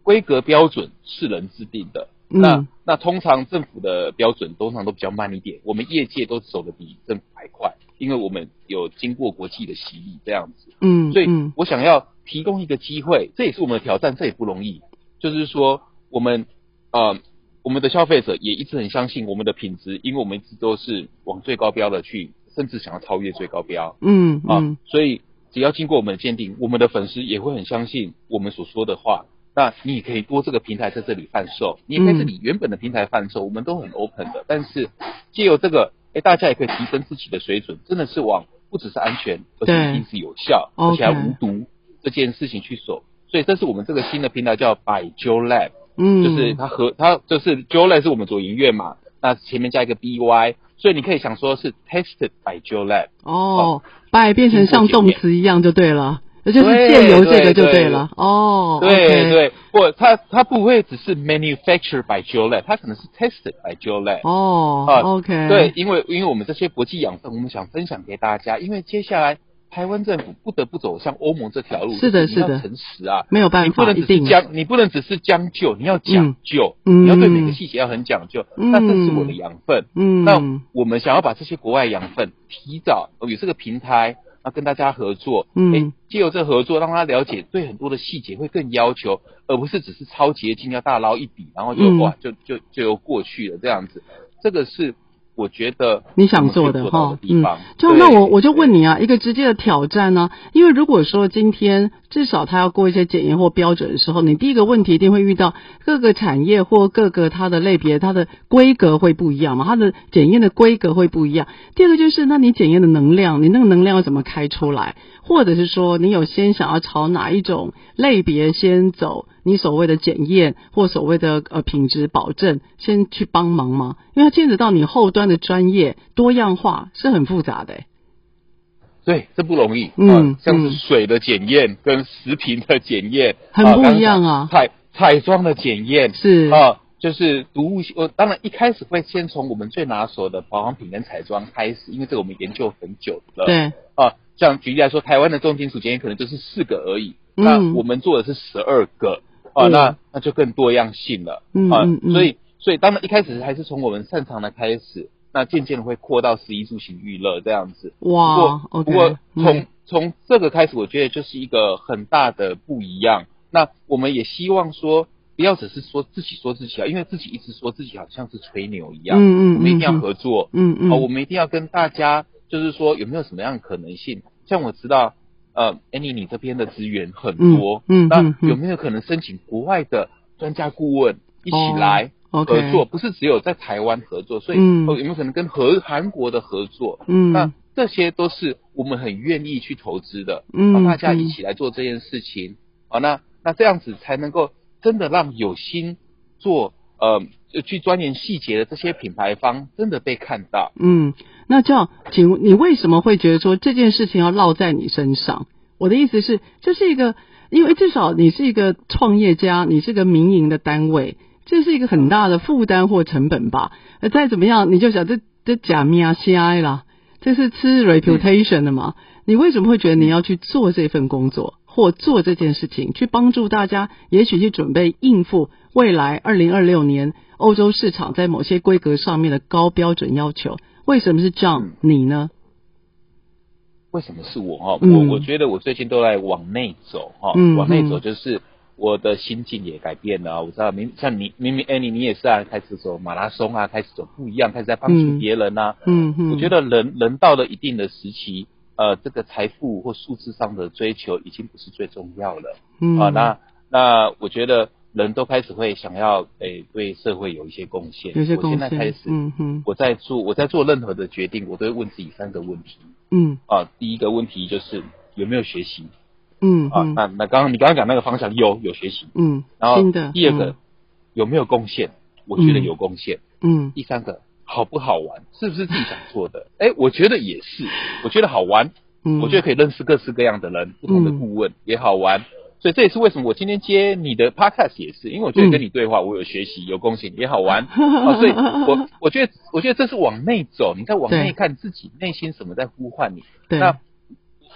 规格标准是人制定的。那那通常政府的标准通常都比较慢一点，我们业界都走的比政府还快，因为我们有经过国际的洗礼这样子。嗯，所以我想要提供一个机会，这也是我们的挑战，这也不容易。就是说，我们呃，我们的消费者也一直很相信我们的品质，因为我们一直都是往最高标的去，甚至想要超越最高标。嗯啊，所以只要经过我们的鉴定，我们的粉丝也会很相信我们所说的话。那你也可以多这个平台在这里贩售，你也可以是你原本的平台贩售，我们都很 open 的。但是借由这个，哎，大家也可以提升自己的水准，真的是往不只是安全，而且一定是有效，而且还无毒这件事情去走。所以这是我们这个新的平台叫百 Jo Lab，嗯，就是它和它就是 Jo Lab 是我们左营院嘛，那前面加一个 by，所以你可以想说是 tested by Jo Lab。哦，by 变成像动词一样就对了。就是借由这个就对了哦，对对，不，它它不会只是 manufactured by Jolab，它可能是 tested by Jolab 哦，啊，OK，对，因为因为我们这些国际养分，我们想分享给大家，因为接下来台湾政府不得不走向欧盟这条路，是的，是的，诚实啊，没有办法，你不能只是将，你不能只是将就，你要讲究，你要对每个细节要很讲究，那这是我的养分，嗯，那我们想要把这些国外养分提早有这个平台。要跟大家合作，嗯，借由这合作，让他了解对很多的细节会更要求，而不是只是超捷径要大捞一笔，然后就哇就就就又过去了这样子，这个是。我觉得你想做的哈，嗯，就那我我就问你啊，一个直接的挑战呢，因为如果说今天至少他要过一些检验或标准的时候，你第一个问题一定会遇到各个产业或各个它的类别，它的规格会不一样嘛，它的检验的规格会不一样。第二个就是，那你检验的能量，你那个能量要怎么开出来？或者是说，你有先想要朝哪一种类别先走？你所谓的检验或所谓的呃品质保证，先去帮忙吗？因为它牵扯到你后端的专业多样化，是很复杂的。对，这不容易。嗯，像是水的检验跟食品的检验 很不一样啊。彩彩妆的检验是啊，就是毒物。我当然一开始会先从我们最拿手的保养品跟彩妆开始，因为这个我们研究很久了。对啊。像举例来说，台湾的重金属检验可能就是四个而已，那我们做的是十二个啊，那那就更多样性了啊。所以所以当然一开始还是从我们擅长的开始，那渐渐的会扩到十一住行娱乐这样子。哇不过不过嗯从从这个开始，我觉得就是一个很大的不一样。那我们也希望说，不要只是说自己说自己啊，因为自己一直说自己好像是吹牛一样。嗯嗯我们一定要嗯合作。嗯嗯，哦，我们一定要跟大家，就是说有没有什么样的可能性？像我知道，呃，Annie 你这边的资源很多，嗯嗯嗯嗯有没有可能申请国外的专家顾问一起来哦合作不是只有在台湾合作，所以、嗯哦有没有可能跟和韩国的合作？嗯那这些都是我们很愿意去投资的，嗯哦大家嗯一起来做这件事情。哦，那那这样子才能够真的让有心做呃去钻研细节的这些品牌方真的被看到。嗯，那叫，请你为什么会觉得说这件事情要落在你身上？我的意思是，这是一个，因为至少你是一个创业家，你是个民营的单位，这是一个很大的负担或成本吧？呃，再怎么样，你就想这这假咪啊 CI 啦，这是吃 reputation 的嘛？你为什么会觉得你要去做这份工作，或做这件事情，去帮助大家，也许去准备应付未来二零二六年欧洲市场在某些规格上面的高标准要求？为什么是这样？嗯你呢？为什么是我哈？嗯我我觉得我最近都在往内走哈，嗯往内走嗯就是我的心境也改变了啊。我知道明像你明明 Annie 你也是啊，开始走马拉松啊，开始走不一样，开始在帮助嗯别人啊。嗯嗯，我觉得人人到了一定的时期，呃，这个财富或数字上的追求已经不是最重要了。嗯啊，那那我觉得人都开始会想要诶、对社会有一些贡献。我有些贡献现在开始，，嗯哼我在做我在做任何的决定，我都会问自己三个问题嗯啊。第一个问题就是有没有学习啊？嗯啊那那刚刚你刚刚讲那个方向有有学习，嗯，然后第二个、有没有贡献？我觉得有贡献。嗯第三个好不好玩？是不是自己想做的？哎，我觉得也是，我觉得好玩。嗯，我觉得可以认识各式各样的人，不同的顾问、也好玩。所以这也是为什么我今天接你的 podcast 也是，因为我觉得跟你对话，我有学习，有共性，也好玩。啊，所以我我觉得我觉得这是往内走，你在往内看自己内心什么在呼唤你。对，那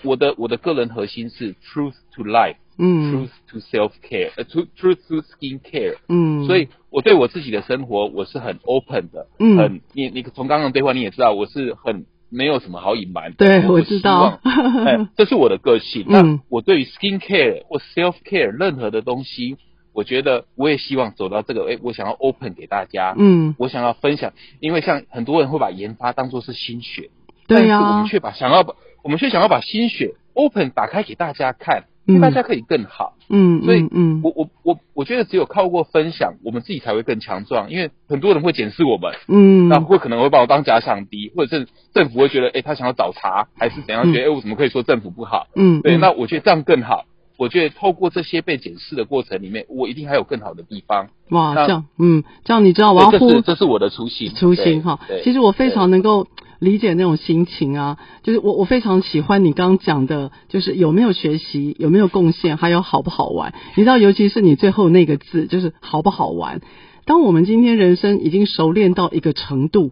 我的我的个人核心是 truth to life，truth、嗯 to self care，呃，truth truth to skin care。嗯，所以我对我自己的生活我是很 open 的，嗯很你你从刚刚的对话你也知道我是很没有什么好隐瞒的，对我我知道。哎，这是我的个性。嗯。那我对于 skin care 或 self care 任何的东西，我觉得我也希望走到这个，哎，我想要 open 给大家，嗯，我想要分享，因为像很多人会把研发当做是心血，对呀、但是我们却把想要把我们却想要把心血 open 打开给大家看，大家可以更好。嗯，所以嗯嗯，我我我我觉得只有靠过分享，我们自己才会更强壮。因为很多人会检视我们，嗯，那会可能会把我当假想敌，或者是政府会觉得，哎、他想要找茬，还是怎样？嗯觉得，哎、我怎么可以说政府不好？嗯，对，嗯那我觉得这样更好。我觉得透过这些被检视的过程里面，我一定还有更好的地方。哇，这样，嗯，这样你知道我要对，这是这是我的初心。初心哈对。其实我非常能够理解那种心情啊，就是我我非常喜欢你刚刚讲的，就是有没有学习，有没有贡献，还有好不好玩。你知道，尤其是你最后那个字，就是好不好玩。当我们今天人生已经熟练到一个程度。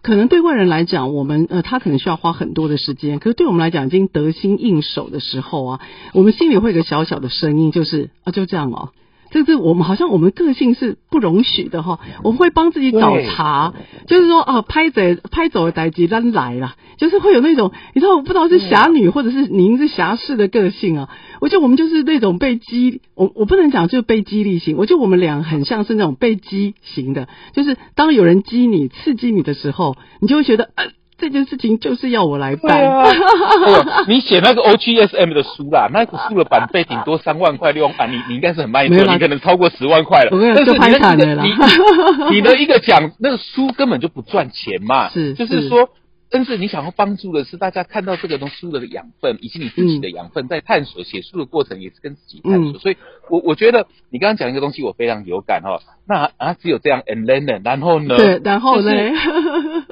可能对外人来讲，我们呃，他可能需要花很多的时间，可是对我们来讲，已经得心应手的时候啊，我们心里会有个小小的声音，就是啊，就这样哦，这是我们好像我们个性是不容许的哈，我们会帮自己找茬，就是说啊，拍走拍走的代际咱来了，就是会有那种你知道，我不知道是侠女或者是您是侠士的个性啊，我觉得我们就是那种被激，我我不能讲就是被激励型，我觉得我们俩很像是那种被激型的，就是当有人激你、刺激你的时候，你就会觉得呃。这件事情就是要我来办，对啊，你写那个 OGSM 的书啦，那个书的版费顶多三万块六万块，你你应该是很卖座，没有你可能超过十万块了。我跟你但是就拍你的你惨了啦的你你的一个奖，那个书根本就不赚钱嘛。是就是说。但是你想要帮助的是大家看到这个东书的养分，以及你自己的养分，在探索写书的过程也是跟自己探索。嗯所以我我觉得你刚刚讲一个东西，我非常有感哦。那啊，只有这样，and then 呢然后呢？对，然后呢？就是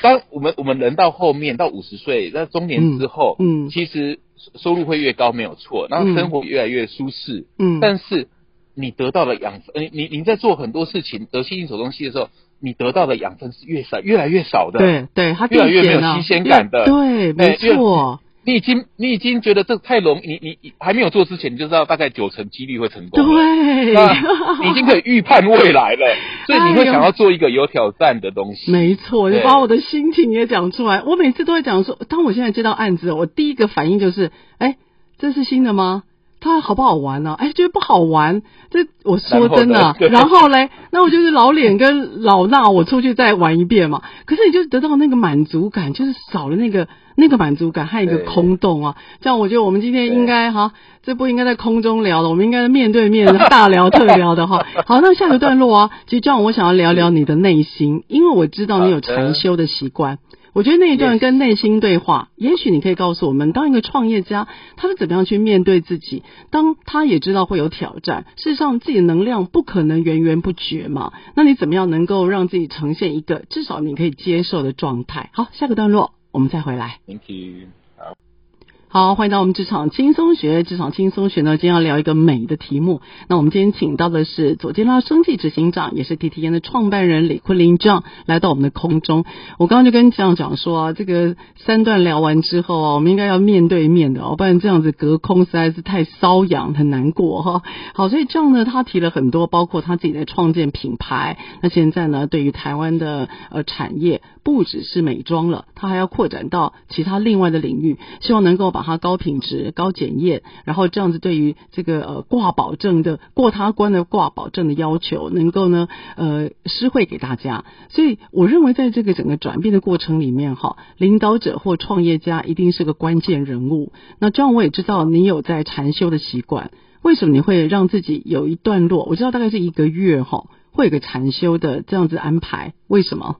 当我们我们人到后面到五十岁，那中年之后，嗯。嗯其实收入会越高没有错，然后生活越来越舒适，嗯。但是你得到的养分，呃你你在做很多事情得心应手东西的时候，你得到的养分是越少越来越少的，对对，它越来越没有新鲜感的对，没错。你已经你已经觉得这太容易，你你你还没有做之前，你就知道大概九成几率会成功。对，那你已经可以预判未来了，所以你会想要做一个有挑战的东西。没错，你把我的心情也讲出来。我每次都会讲说，当我现在接到案子，我第一个反应就是，哎，这是新的吗？它好不好玩呢、哎，觉得不好玩。这我说真的啊，然后嘞，那我就是老脸跟老衲，我出去再玩一遍嘛。可是你就得到那个满足感，就是少了那个那个满足感和一个空洞啊。这样，我觉得我们今天应该哈，这不应该在空中聊了，我们应该面对面 大聊特聊的哈。好，那下个段落啊，其实这样我想要聊聊你的内心，因为我知道你有禅修的习惯。我觉得那一段跟内心对话也许你可以告诉我们，当一个创业家，他是怎么样去面对自己？当他也知道会有挑战，事实上自己的能量不可能源源不绝嘛。那你怎么样能够让自己呈现一个至少你可以接受的状态？好，下个段落我们再回来。Thank you。好，欢迎到我们职场轻松学。职场轻松学呢，今天要聊一个美的题目。那我们今天请到的是左健拉生计执行长，也是 T T N 的创办人李坤林 John 来到我们的空中。我刚刚就跟 John 讲说啊，这个三段聊完之后啊，我们应该要面对面的哦，不然这样子隔空实在是太瘙痒，很难过哈、好，所以这样呢，他提了很多，包括他自己在创建品牌。那现在呢，对于台湾的呃产业，不只是美妆了，他还要扩展到其他另外的领域，希望能够把它高品质、高检验，然后这样子对于这个呃挂保证的过他关的挂保证的要求，能够呢呃施惠给大家。所以我认为在这个整个转变的过程里面，哈，领导者或创业家一定是个关键人物。那这样我也知道你有在禅修的习惯，为什么你会让自己有一段落？我知道大概是一个月哈，会有个禅修的这样子安排，为什么？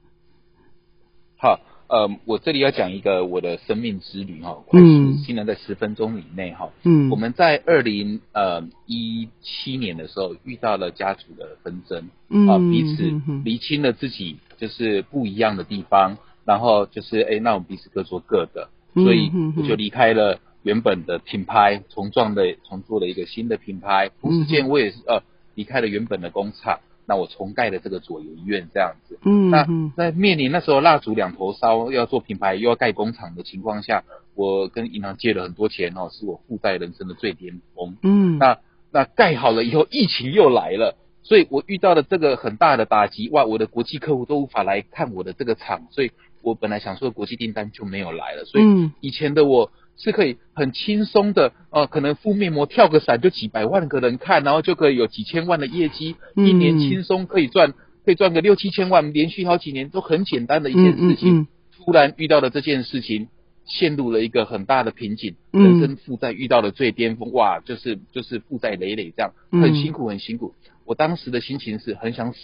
好，呃，我这里要讲一个我的生命之旅哈，快嗯速，尽量在十分钟以内哈。嗯，我们在二零呃一七年的时候遇到了家族的纷争，嗯啊，彼此厘清了自己就是不一样的地方，然后就是哎，那我们彼此各做各的，嗯所以我就离开了原本的品牌，重创的重做了一个新的品牌。同时嗯间我也是呃离开了原本的工厂，那我重盖了这个左游医院这样子。嗯那嗯在面临那时候蜡烛两头烧，要做品牌又要盖工厂的情况下，我跟银行借了很多钱哦，是我负债人生的最巅峰。嗯那那盖好了以后，疫情又来了，所以我遇到了这个很大的打击。哇，我的国际客户都无法来看我的这个厂，所以我本来想说国际订单就没有来了。所以嗯以前的我是可以很轻松的，呃，可能敷面膜跳个伞就几百万个人看，然后就可以有几千万的业绩，嗯。一年轻松可以赚，可以赚个六七千万，连续好几年都很简单的一件事情。嗯嗯突然遇到了这件事情，陷入了一个很大的瓶颈，嗯。人生负债遇到了最巅峰，哇，就是就是负债累累这样，嗯。很辛苦很辛苦。我当时的心情是很想死，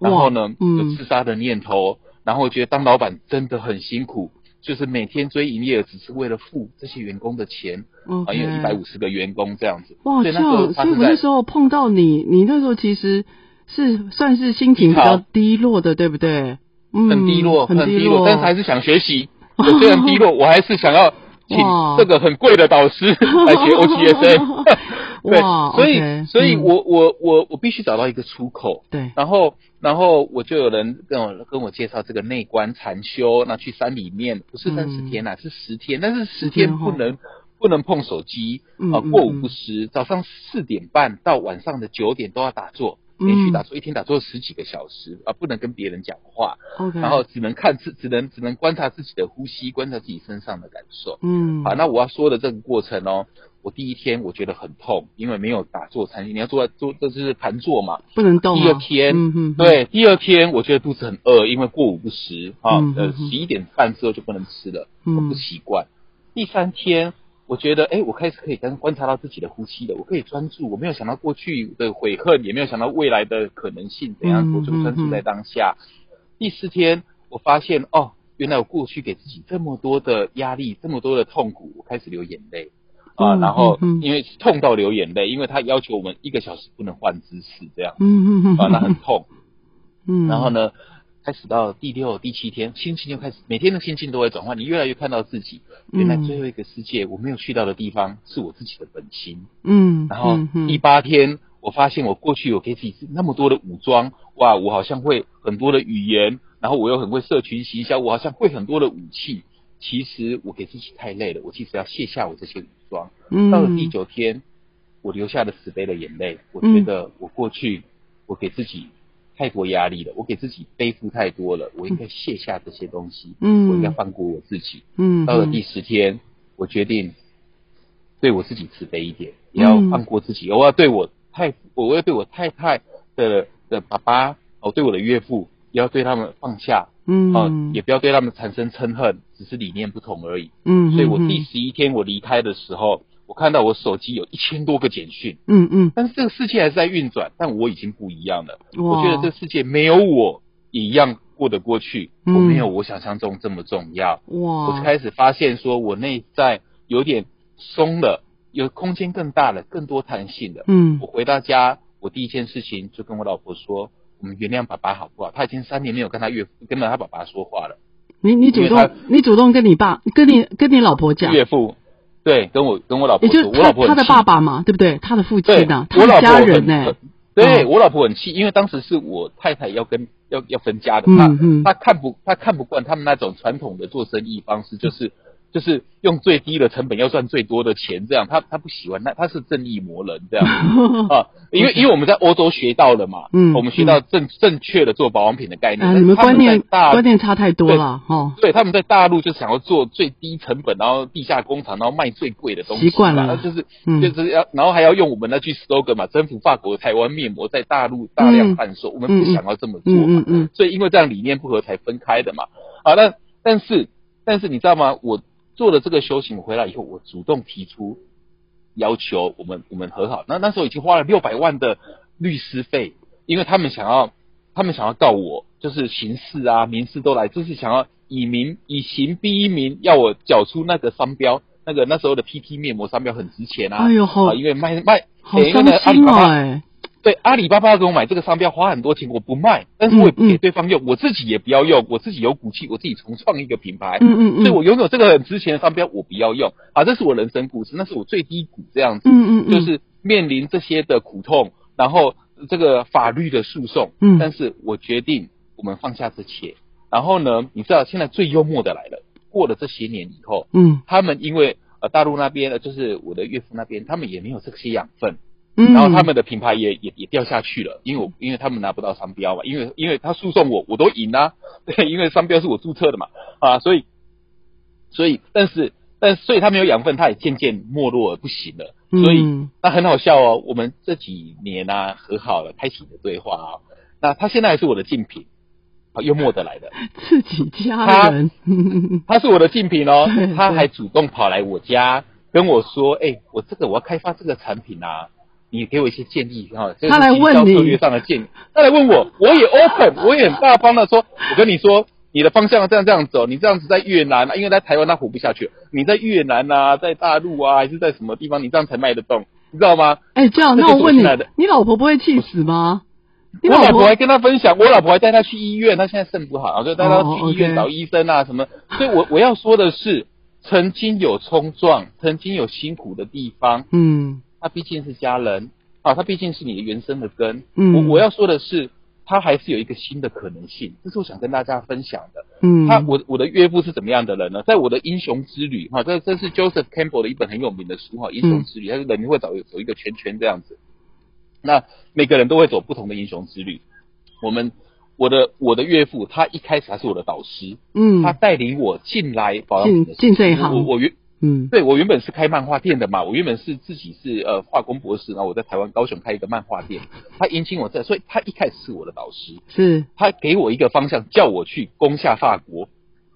然后呢，嗯。有自杀的念头，然后我觉得当老板真的很辛苦，就是每天追营业额只是为了付这些员工的钱嗯啊，因为一百五十个员工这样子，哇，那时候样，所以我发生在那时候碰到你，你那时候其实是算是心情比较低落的，对不对？嗯，很低落，很低落，但是还是想学习。我虽然低落，我还是想要请这个很贵的导师来学 OGSM。对哇，所以所以嗯。我我我我必须找到一个出口。对，然后，然后我就有人跟我跟我介绍这个内观禅修，那去山里面不是三十嗯。天啊，是十天，但是十10天不能不能碰手机啊，过午嗯。不食，早上四点半到晚上的九点都要打坐，嗯连续打坐，一天打坐十几个小时啊，不能跟别人讲话然后只能看自，只能只能观察自己的呼吸，观察自己身上的感受。嗯，好，那我要说的这个过程哦，我第一天我觉得很痛，因为没有打坐禅，你要坐在坐这是盘坐嘛。不能动啊，第二天，嗯嗯，对，第二天我觉得肚子很饿，因为过午不食啊，呃，十一点半之后就不能吃了，嗯。我不习惯。第三天，我觉得，哎，我开始可以跟观察到自己的呼吸了，我可以专注，我没有想到过去的悔恨，也没有想到未来的可能性怎样，嗯我就专注在当下。第四天，我发现哦，原来我过去给自己这么多的压力，这么多的痛苦，我开始流眼泪啊，嗯然后因为痛到流眼泪，因为他要求我们一个小时不能换姿势，这样啊，那很痛。嗯，然后？呢，开始到第六、第七天，心情就开始每天的心情都会转换，你越来越看到自己，原来嗯最后一个世界我没有去到的地方是我自己的本心。嗯，然后第八天，我发现我过去有给自己那么多的武装，哇，我好像会很多的语言，然后我又很会社群行销，我好像会很多的武器。其实我给自己太累了，我其实要卸下我这些武装。嗯，到了第九天，我流下了慈悲的眼泪。我觉得我过去我给自己太多压力了，我给自己背负太多了，我应该卸下这些东西。嗯，我应该放过我自己。嗯，到了第十天，我决定对我自己慈悲一点，也要放过自己。我要对我太，我要对我太太的的爸爸，哦，对我的岳父，也要对他们放下。嗯，啊，也不要对他们产生嗔恨，只是理念不同而已。嗯，所以我第十一天我离开的时候，我看到我手机有一千多个简讯。嗯嗯，但是这个世界还是在运转，但我已经不一样了。我觉得这世界没有我也一样过得过去，嗯我没有我想象中这么重要。哇我哇，开始发现说我内在有点松了，有空间更大了，更多弹性了。嗯我回到家，我第一件事情就跟我老婆说。我们原谅爸爸好不好？他已经三年没有跟他岳父、跟他爸爸说话了。你你主动你主动跟你爸跟你跟你老婆讲，岳父，对，跟我跟我老婆就是他我老婆他的爸爸嘛，对不对？他的父对亲呐，，他的家人呢很？对嗯我老婆很气，因为当时是我太太要跟要要分家的，她嗯嗯她看不她看不惯他们那种传统的做生意方式，就是就是用最低的成本要赚最多的钱，这样他他不喜欢，那他是正义魔人这样 啊，因为因为我们在欧洲学到了嘛，嗯我们学到正正确的做保养品的概念，你们观念大观念差太多了哦。对，他们在大陆就想要做最低成本，然后地下工厂，然后卖最贵的东西，习惯了就是、嗯就是要，然后还要用我们那句 slogan 嘛，征服法国、台湾面膜在大陆大量贩售，我们不想要这么做嘛，嗯嗯嗯所以因为这样理念不合才分开的嘛。啊，那但是但是你知道吗？我做了这个修行，回来以后，我主动提出要求我们我们和好。那那时候已经花了六百万的律师费，因为他们想要他们想要告我，就是刑事啊、民事都来，就是想要以民以刑逼民，要我缴出那个商标。那个那时候的 PT 面膜商标很值钱啊，哎呦好啊因为卖卖，好诶因为伤那阿里心哦，巴巴哎，对，阿里巴巴给我买这个商标花很多钱，我不卖，但是我也不给对方用，我自己也不要用，我自己有骨气，我自己重创一个品牌，嗯嗯嗯，所以我拥有这个很值钱的商标，我不要用。啊，这是我人生故事，那是我最低谷这样子，嗯嗯嗯，就是面临这些的苦痛，然后这个法律的诉讼，嗯。但是我决定我们放下这切，然后呢，你知道现在最幽默的来了，过了这些年以后，嗯。他们因为呃大陆那边呢，就是我的岳父那边，他们也没有这些养分。嗯，然后他们的品牌也也也掉下去了，因为我因为他们拿不到商标嘛，因为因为他诉讼我我都赢啊，对，因为商标是我注册的嘛，啊，所以所以但是但所以他没有养分，他也渐渐没落了，不行了，所以、嗯那很好笑哦，我们这几年啊和好了，开启的对话啊，那他现在还是我的竞品，好幽默的来的，自己家他人，他是我的竞品哦，他还主动跑来我家跟我说，哎、我这个我要开发这个产品啊，你给我一些建议哈，这个他来问你销策略上的建议，他来问我，我也 open，我也很大方的说，我跟你说。你的方向这样这样走，你这样子在越南啊，因为在台湾他活不下去。你在越南啊，在大陆啊，还是在什么地方，你这样才卖得动，你知道吗？哎，这样，那我问你你老婆不会气死吗？我老婆婆还跟他分享，我老婆还带他去医院，他现在肾不好，就带他哦去医院找医生啊什么。所以我我要说的是，曾经有冲撞，曾经有辛苦的地方，嗯他毕竟是家人啊，他毕竟是你的原生的根。嗯我我要说的是，他还是有一个新的可能性，这是我想跟大家分享的。嗯，他我我的岳父是怎么样的人呢？在我的英雄之旅哈，这这是 Joseph Campbell 的一本很有名的书哈，英雄之旅，他是人会走走一个圈圈这样子。那每个人都会走不同的英雄之旅。我们我的我的岳父，他一开始他是我的导师，嗯他带领我进来保养品的进进这一行我我原嗯对我原本是开漫画店的嘛，我原本是自己是呃化工博士，然后我在台湾高雄开一个漫画店，他迎请我在，所以他一开始是我的导师，是他给我一个方向，叫我去攻下法国，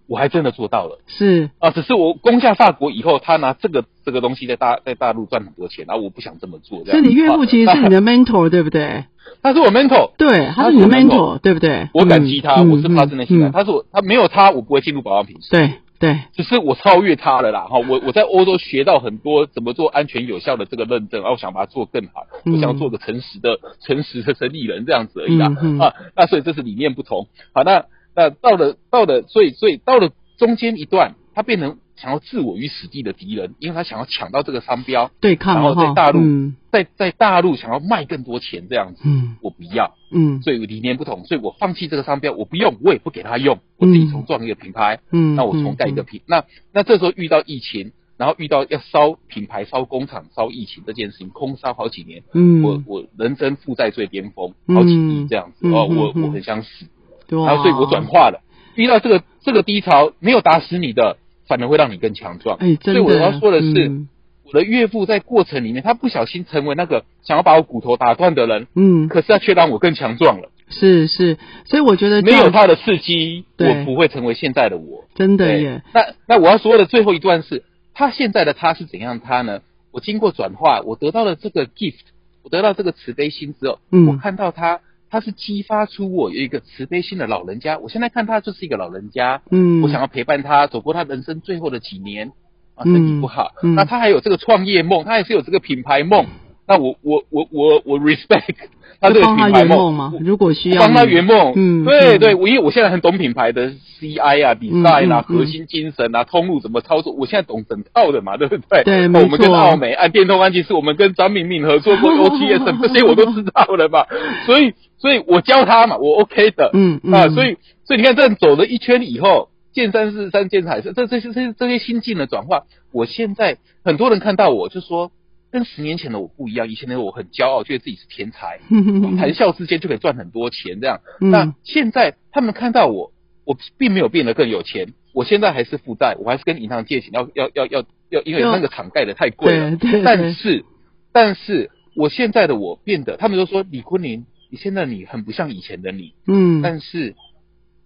我还真的做到了是啊！只是我攻下法国以后，他拿这个这个东西在大在大陆赚很多钱，然后我不想这么做，这样。所以你岳父啊其实是你的 mentor 对不对？他是我 mentor，对，他是你的 mentor 对不对？我感激他，嗯我是发自内心的。他是我，他没有他，我不会进入保养品。对对，只是我超越他了啦，哈，我我在欧洲学到很多怎么做安全有效的这个认证，然后我想把它做更好，嗯。我想做个诚实的诚实的生意人这样子而已啦，嗯嗯。啊，那所以这是理念不同，好，那那到了到了，所以所以到了中间一段，它变成想要置我于死地的敌人，因为他想要抢到这个商标，对抗然后在大陆嗯。在在大陆想要卖更多钱这样子，嗯。我不要，嗯。所以理念不同，所以我放弃这个商标，我不用，我也不给他用，我自己重创一个品牌，嗯，那我重盖一个品，那那这时候遇到疫情，然后遇到要烧品牌、烧工厂、烧疫情这件事情，空烧好几年，嗯，我我人生负债最巅峰，好几亿这样子，哦，我我很想死，哇然后所以我转化了，遇到这个这个低潮没有打死你的，反而会让你更强壮。哎，真的，所以我要说的是，嗯我的岳父在过程里面，他不小心成为那个想要把我骨头打断的人，嗯，可是他却让我更强壮了。是是，所以我觉得没有他的刺激，我不会成为现在的我。真的对耶，，那那我要说的最后一段是，他现在的他是怎样他呢？我经过转化，我得到了这个 gift，我得到这个慈悲心之后，嗯我看到他，他是激发出我有一个慈悲心的老人家。我现在看他就是一个老人家，嗯，我想要陪伴他走过他人生最后的几年啊，嗯身体不好，嗯那他还有这个创业梦，他还是有这个品牌梦。那我我我我我 respect 他这个品牌圆梦吗，如果需要帮他圆梦，嗯嗯。对对，我因为我现在很懂品牌的 CI 啊、啊、嗯嗯。核心精神啊、通路怎么操作，我现在懂整套的嘛，对不对？对我们跟奥美按电动关系是我们跟张敏敏合作过 OTS 这些我都知道了嘛，所以所以我教他嘛，我 OK 的，嗯嗯。啊，所以所以你看这样走了一圈以后。见山是山，见海是这这些这些这些心境的转化，我现在很多人看到我就说，跟十年前的我不一样，以前的我很骄傲，觉得自己是天才，谈笑之间就可以赚很多钱这样。嗯那现在他们看到我，我并没有变得更有钱，我现在还是负债，我还是跟银行借钱，要要要要要，因为那个厂盖的太贵了。但是但是我现在的我变得，他们都说李坤林，你现在你很不像以前的你，嗯但是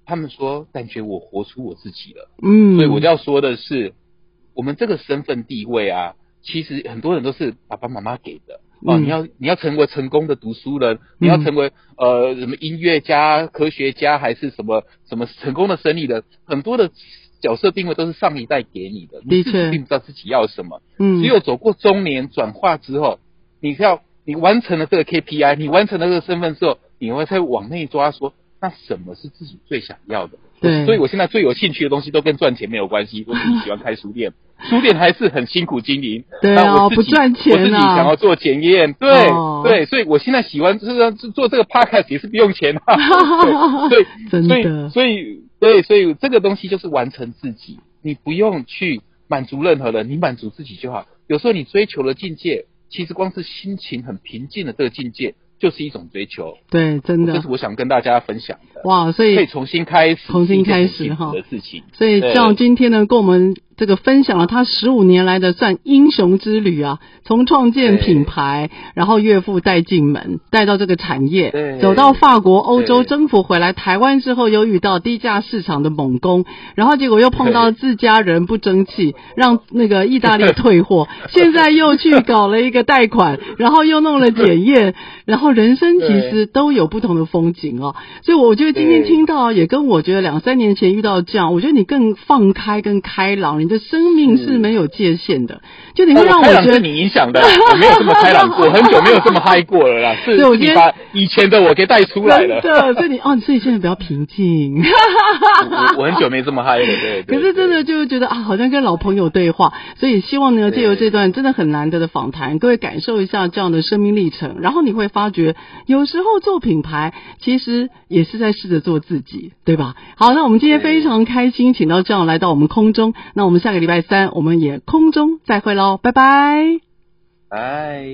他们说感觉我活出我自己了。嗯，所以我就要说的是，我们这个身份地位啊，其实很多人都是爸爸妈妈给的。哦，嗯你要你要成为成功的读书人，你要成为呃什么音乐家、科学家，还是什么什么成功的生意人，很多的角色定位都是上一代给你的，你自己并不知道自己要什么。嗯只有走过中年转化之后，你要你完成了这个 KPI，你完成了这个身份之后，你会再往内抓说，那什么是自己最想要的？对所以我现在最有兴趣的东西都跟赚钱没有关系。我自己喜欢开书店，书店还是很辛苦经营。对啊我不赚钱啊我自己想要做检验，对、哦对，所以我现在喜欢就是做这个 podcast 也是不用钱啊。对，真的所以所以对，所以这个东西就是完成自己，你不用去满足任何人，你满足自己就好。有时候你追求的境界，其实光是心情很平静的这个境界，就是一种追求。对，真的这是我想跟大家分享的。哇，所以可以重新开始，重新开始哈的事情。所以对像今天呢，跟我们这个分享了他十五年来的算英雄之旅啊，从创建品牌，然后岳父带进门，带到这个产业，走到法国、欧洲征服回来，台湾之后又遇到低价市场的猛攻，然后结果又碰到自家人不争气，让那个意大利退货，现在又去搞了一个贷款，然后又弄了检验，然后人生其实都有不同的风景哦。所以我觉得今天听到也跟我觉得两三年前遇到这样，我觉得你更放开、更开朗，你的生命是是没有界限的，就你会让我觉得你影响的，我没有这么开朗过，很久没有这么嗨过了啦。是 对我今天把以前的我给带出来了。真的，所以你哦，所以现在比较平静。我 我很久没这么嗨了，对。对可是真的就觉得啊，好像跟老朋友对话，所以希望呢，借由这段真的很难得的访谈，各位感受一下这样的生命历程，然后你会发觉，有时候做品牌其实也是在试着做自己，对吧？好，那我们今天非常开心，请到这样来到我们空中，那我们下个礼拜三我们也空中再会喽，拜拜。拜。